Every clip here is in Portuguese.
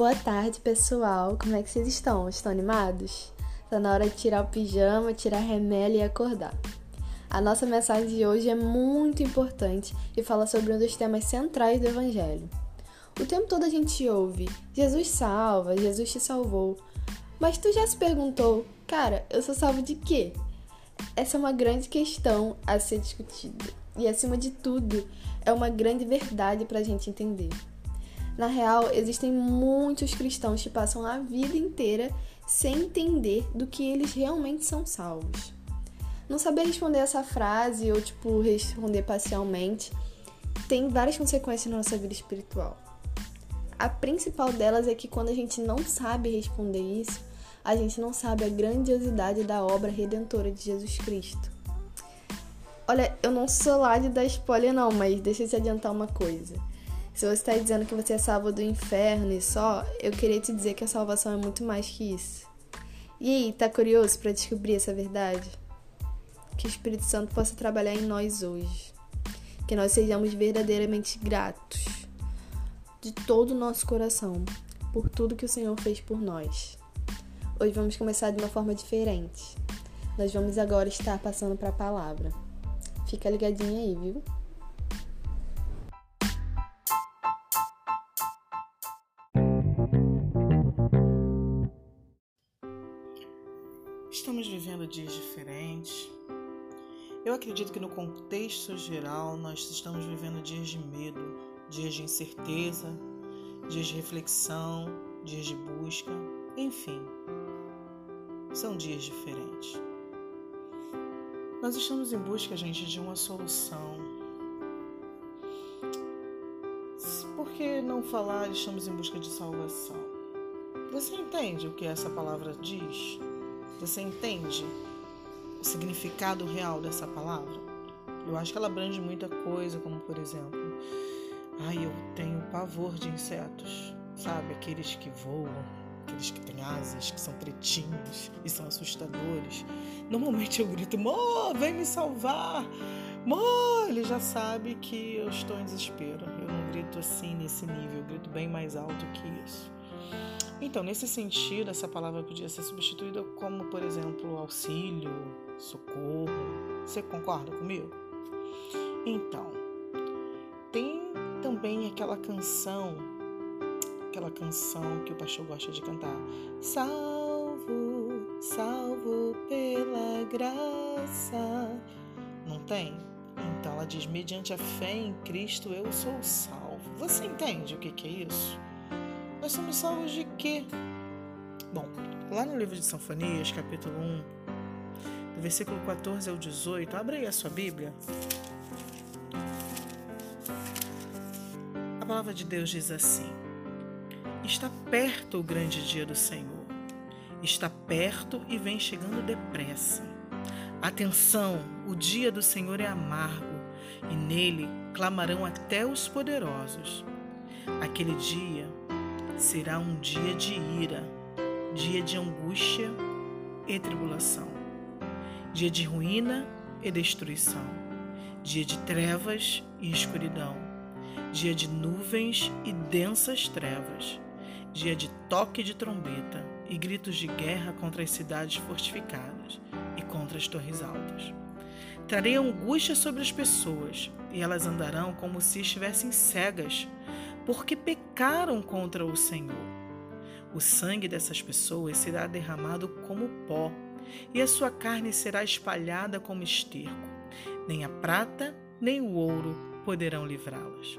Boa tarde, pessoal. Como é que vocês estão? Estão animados? Tá na hora de tirar o pijama, tirar a remela e acordar. A nossa mensagem de hoje é muito importante e fala sobre um dos temas centrais do Evangelho. O tempo todo a gente ouve: Jesus salva, Jesus te salvou. Mas tu já se perguntou, cara, eu sou salvo de quê? Essa é uma grande questão a ser discutida. E acima de tudo, é uma grande verdade para a gente entender. Na real, existem muitos cristãos que passam a vida inteira sem entender do que eles realmente são salvos. Não saber responder essa frase ou, tipo, responder parcialmente tem várias consequências na nossa vida espiritual. A principal delas é que quando a gente não sabe responder isso, a gente não sabe a grandiosidade da obra redentora de Jesus Cristo. Olha, eu não sou lá de dar spoiler não, mas deixa eu te adiantar uma coisa. Se você está dizendo que você é salvo do inferno e só, eu queria te dizer que a salvação é muito mais que isso. E aí, tá curioso para descobrir essa verdade? Que o Espírito Santo possa trabalhar em nós hoje. Que nós sejamos verdadeiramente gratos de todo o nosso coração por tudo que o Senhor fez por nós. Hoje vamos começar de uma forma diferente. Nós vamos agora estar passando para a palavra. Fica ligadinho aí, viu? Dias diferentes. Eu acredito que no contexto geral nós estamos vivendo dias de medo, dias de incerteza, dias de reflexão, dias de busca, enfim, são dias diferentes. Nós estamos em busca, gente, de uma solução. Por que não falar estamos em busca de salvação? Você entende o que essa palavra diz? Você entende o significado real dessa palavra? Eu acho que ela abrange muita coisa, como por exemplo, ai, eu tenho pavor de insetos, sabe? Aqueles que voam, aqueles que têm asas, que são pretinhos e são assustadores. Normalmente eu grito, Mô, vem me salvar! Mô, ele já sabe que eu estou em desespero. Eu não grito assim nesse nível, eu grito bem mais alto que isso. Então, nesse sentido, essa palavra podia ser substituída como, por exemplo, auxílio, socorro. Você concorda comigo? Então, tem também aquela canção, aquela canção que o pastor gosta de cantar. Salvo, salvo pela graça. Não tem? Então ela diz: mediante a fé em Cristo eu sou salvo. Você entende o que, que é isso? Nós somos salvos de quê? Bom, lá no livro de Sanfonias, capítulo 1, do versículo 14 ao 18, abre aí a sua Bíblia. A palavra de Deus diz assim: Está perto o grande dia do Senhor. Está perto e vem chegando depressa. Atenção, o dia do Senhor é amargo, e nele clamarão até os poderosos. Aquele dia será um dia de ira, dia de angústia e tribulação, dia de ruína e destruição, dia de trevas e escuridão, dia de nuvens e densas trevas, dia de toque de trombeta e gritos de guerra contra as cidades fortificadas e contra as torres altas. Trarei angústia sobre as pessoas, e elas andarão como se estivessem cegas porque pecaram contra o Senhor. O sangue dessas pessoas será derramado como pó, e a sua carne será espalhada como esterco. Nem a prata, nem o ouro poderão livrá-las.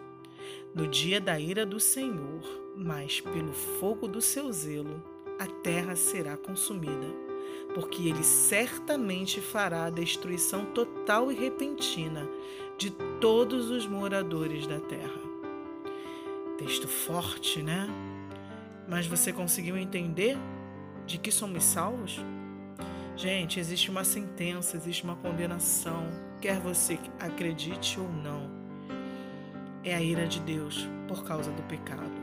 No dia da ira do Senhor, mas pelo fogo do seu zelo, a terra será consumida, porque ele certamente fará a destruição total e repentina de todos os moradores da terra. Texto forte, né? Mas você conseguiu entender de que somos salvos? Gente, existe uma sentença, existe uma condenação, quer você acredite ou não. É a ira de Deus por causa do pecado.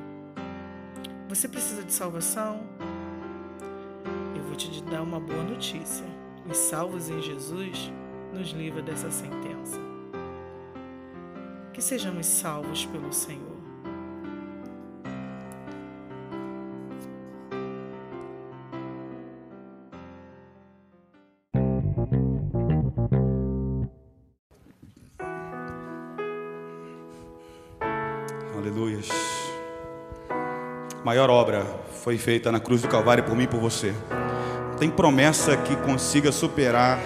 Você precisa de salvação? Eu vou te dar uma boa notícia. Os salvos em Jesus nos livra dessa sentença. Que sejamos salvos pelo Senhor. Aleluias. Maior obra foi feita na cruz do Calvário por mim e por você. Não tem promessa que consiga superar,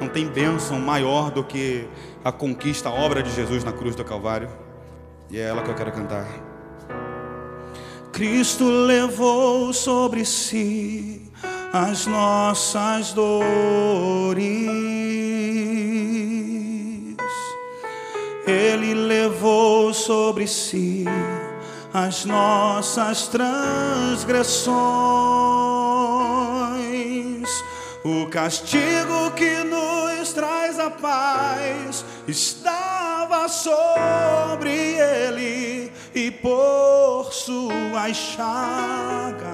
não tem bênção maior do que a conquista, a obra de Jesus na cruz do Calvário. E é ela que eu quero cantar. Cristo levou sobre si as nossas dores. Ele levou sobre si as nossas transgressões. O castigo que nos traz a paz estava sobre ele e por suas chagas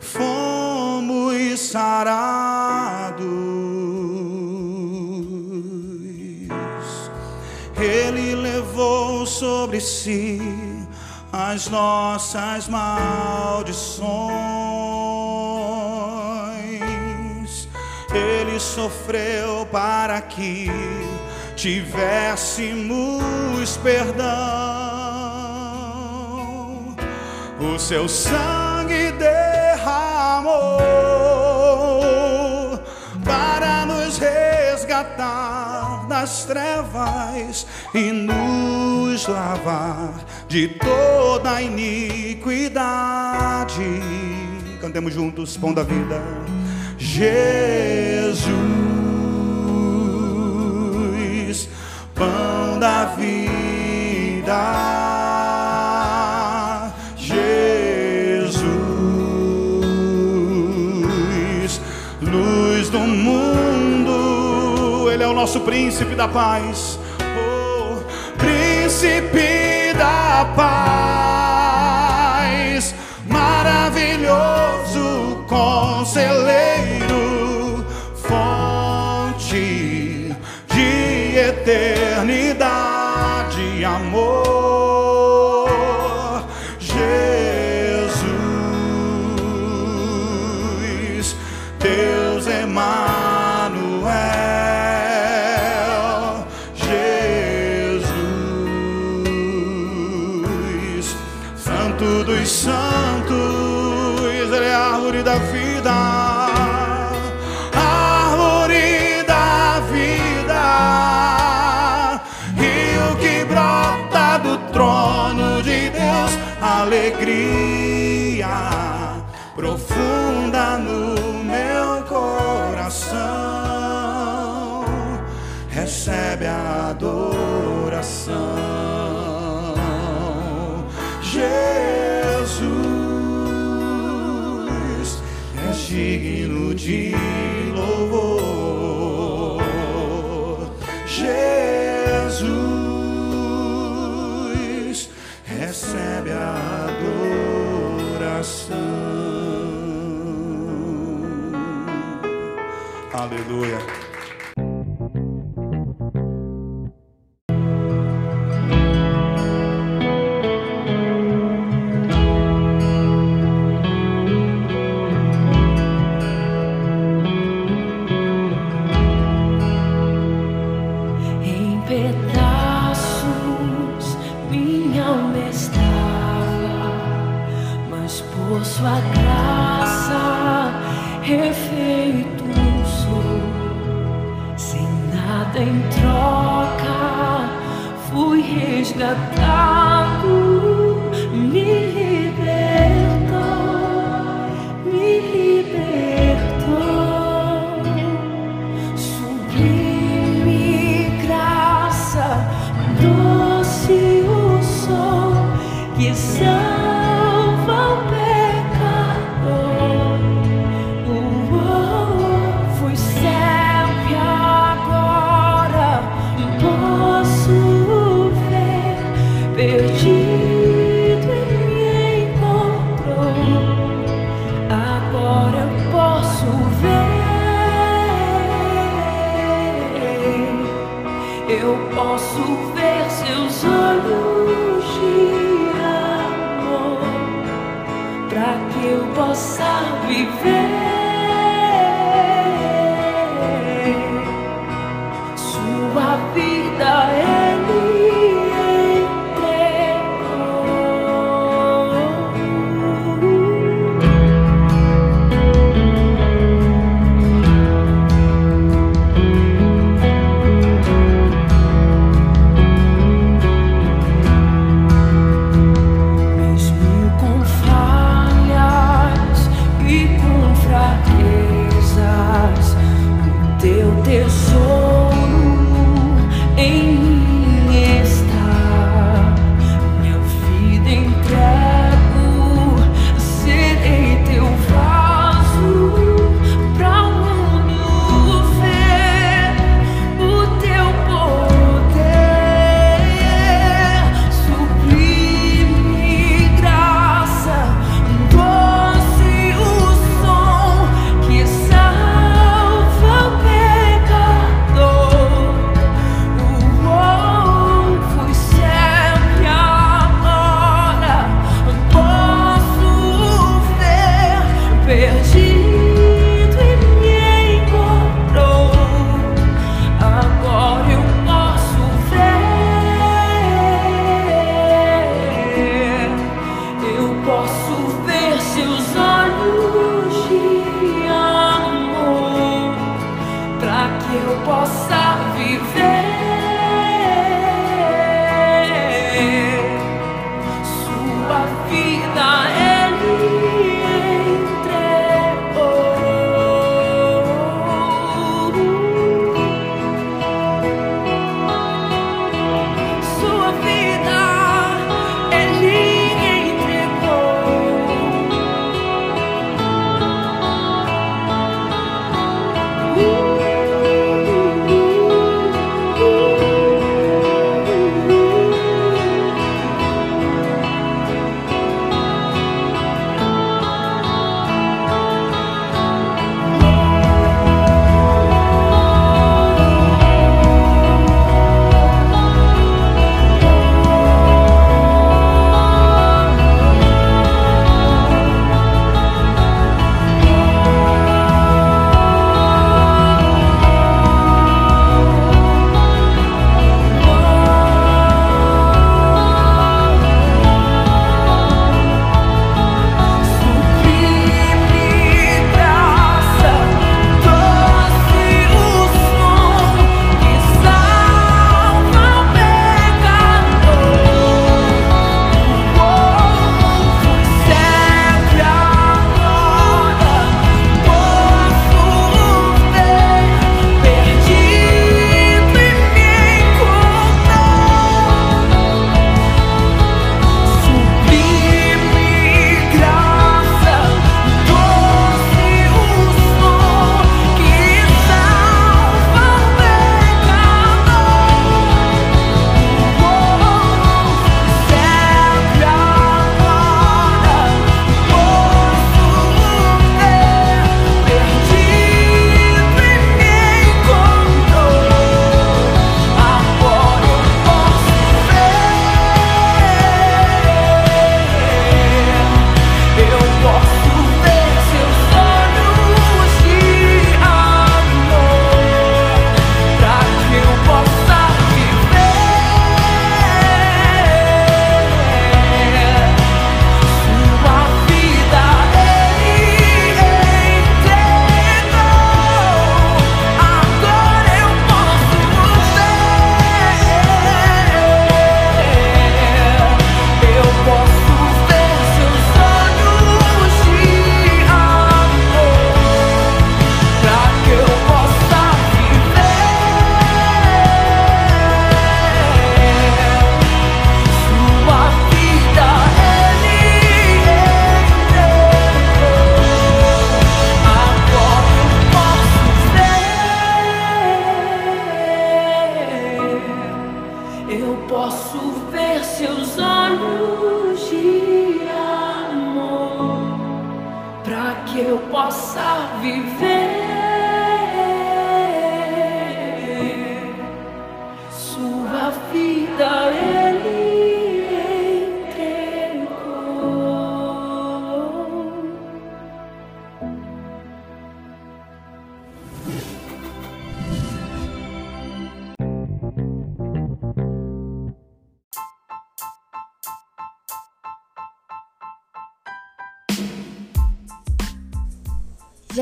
fomos sarados. Sobre si as nossas maldições. Ele sofreu para que tivéssemos perdão. O seu sangue derramou para nos resgatar das trevas e nos lavar de toda iniquidade. Cantemos juntos, pão da vida. Jesus, pão da vida. Nosso príncipe da paz. Oh, príncipe da paz, maravilhoso conselheiro, fonte de eternidade, amor. Santos, Ele é a árvore da vida, árvore da vida, rio que brota do trono de Deus, alegria profunda no meu coração, recebe a adoração. Jesus recebe a adoração. Aleluia. Refeito sou. Sem nada em troca, fui resgatado, me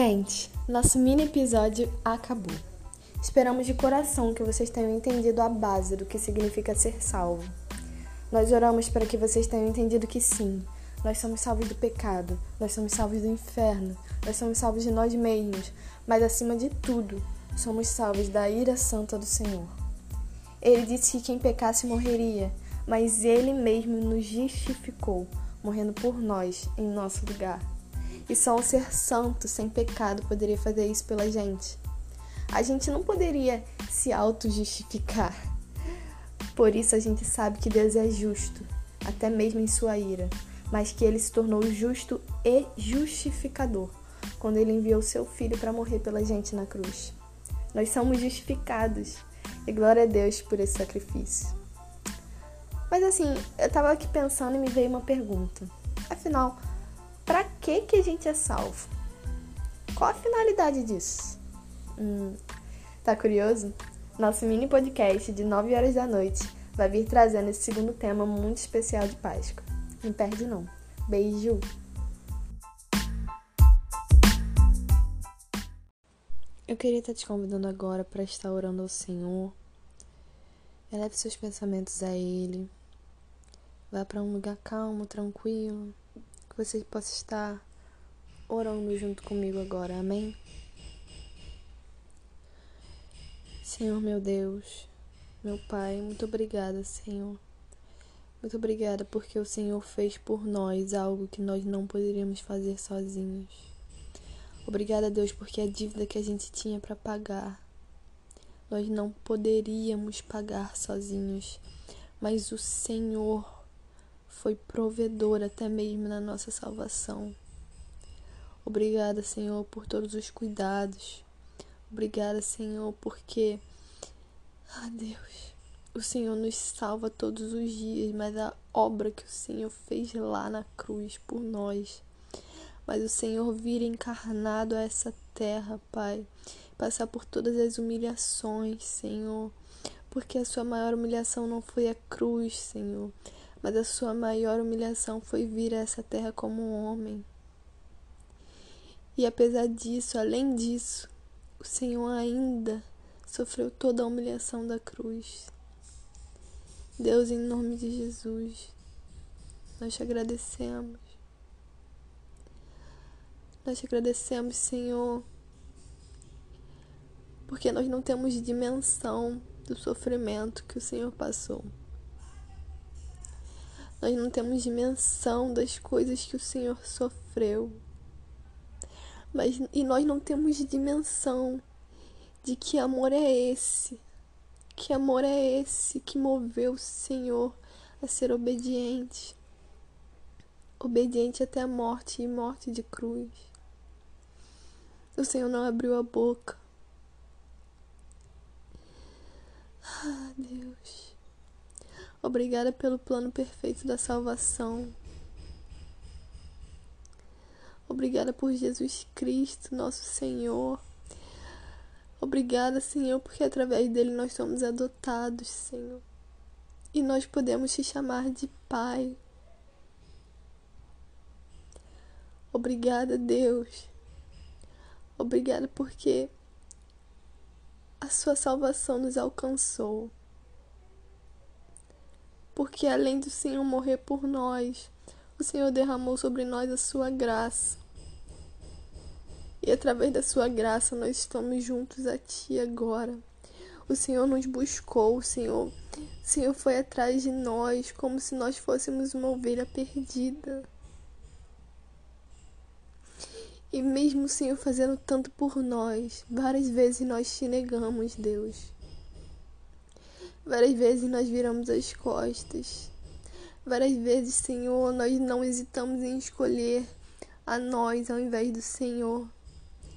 Gente, nosso mini episódio acabou. Esperamos de coração que vocês tenham entendido a base do que significa ser salvo. Nós oramos para que vocês tenham entendido que sim, nós somos salvos do pecado, nós somos salvos do inferno, nós somos salvos de nós mesmos, mas acima de tudo, somos salvos da ira santa do Senhor. Ele disse que quem pecasse morreria, mas ele mesmo nos justificou, morrendo por nós em nosso lugar. E só um ser santo, sem pecado, poderia fazer isso pela gente. A gente não poderia se auto-justificar. Por isso a gente sabe que Deus é justo, até mesmo em sua ira, mas que ele se tornou justo e justificador quando ele enviou seu filho para morrer pela gente na cruz. Nós somos justificados e glória a Deus por esse sacrifício. Mas assim, eu tava aqui pensando e me veio uma pergunta. Afinal, para que que a gente é salvo? Qual a finalidade disso? Hum, tá curioso? Nosso mini podcast de 9 horas da noite vai vir trazendo esse segundo tema muito especial de Páscoa. Não perde não. Beijo! Eu queria estar te convidando agora para estar orando ao Senhor. Eleve seus pensamentos a Ele. Vá para um lugar calmo, tranquilo, que você possa estar orando junto comigo agora. Amém? Senhor meu Deus, meu Pai, muito obrigada, Senhor. Muito obrigada porque o Senhor fez por nós algo que nós não poderíamos fazer sozinhos. Obrigada, Deus, porque a dívida que a gente tinha para pagar, nós não poderíamos pagar sozinhos, mas o Senhor foi provedor até mesmo na nossa salvação. Obrigada, Senhor, por todos os cuidados. Obrigada, Senhor, porque, ah, Deus, o Senhor nos salva todos os dias, mas a obra que o Senhor fez lá na cruz por nós, mas o Senhor vir encarnado a essa terra, Pai, passar por todas as humilhações, Senhor, porque a sua maior humilhação não foi a cruz, Senhor, mas a sua maior humilhação foi vir a essa terra como um homem. E apesar disso, além disso, o Senhor ainda sofreu toda a humilhação da cruz. Deus, em nome de Jesus, nós te agradecemos. Nós te agradecemos, Senhor, porque nós não temos dimensão do sofrimento que o Senhor passou. Nós não temos dimensão das coisas que o Senhor sofreu. Mas e nós não temos dimensão de que amor é esse. Que amor é esse que moveu o Senhor a ser obediente. Obediente até a morte e morte de cruz. O Senhor não abriu a boca. Ah, Deus. Obrigada pelo plano perfeito da salvação. Obrigada por Jesus Cristo, nosso Senhor. Obrigada, Senhor, porque através dele nós somos adotados, Senhor. E nós podemos te chamar de Pai. Obrigada, Deus. Obrigada porque a sua salvação nos alcançou. Porque além do Senhor morrer por nós, o Senhor derramou sobre nós a sua graça. E através da sua graça nós estamos juntos a ti agora. O Senhor nos buscou, o Senhor, o Senhor foi atrás de nós como se nós fôssemos uma ovelha perdida. E mesmo o Senhor fazendo tanto por nós, várias vezes nós te negamos, Deus. Várias vezes nós viramos as costas. Várias vezes, Senhor, nós não hesitamos em escolher a nós ao invés do Senhor.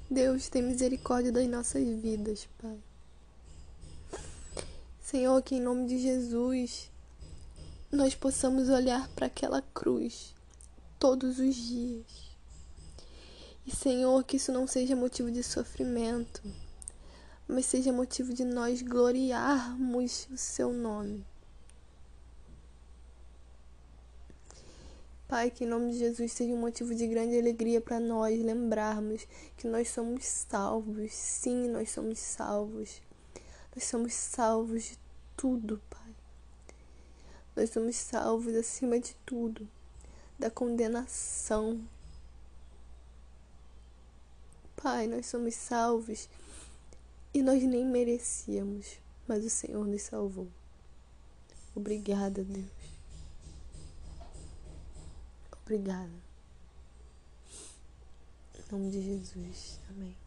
Deus, tem misericórdia das nossas vidas, Pai. Senhor, que em nome de Jesus nós possamos olhar para aquela cruz todos os dias. E, Senhor, que isso não seja motivo de sofrimento, mas seja motivo de nós gloriarmos o Seu nome. Pai, que em nome de Jesus seja um motivo de grande alegria para nós lembrarmos que nós somos salvos. Sim, nós somos salvos. Nós somos salvos de tudo, Pai. Nós somos salvos acima de tudo da condenação. Pai, nós somos salvos e nós nem merecíamos, mas o Senhor nos salvou. Obrigada, Deus. Obrigada. Em nome de Jesus. Amém.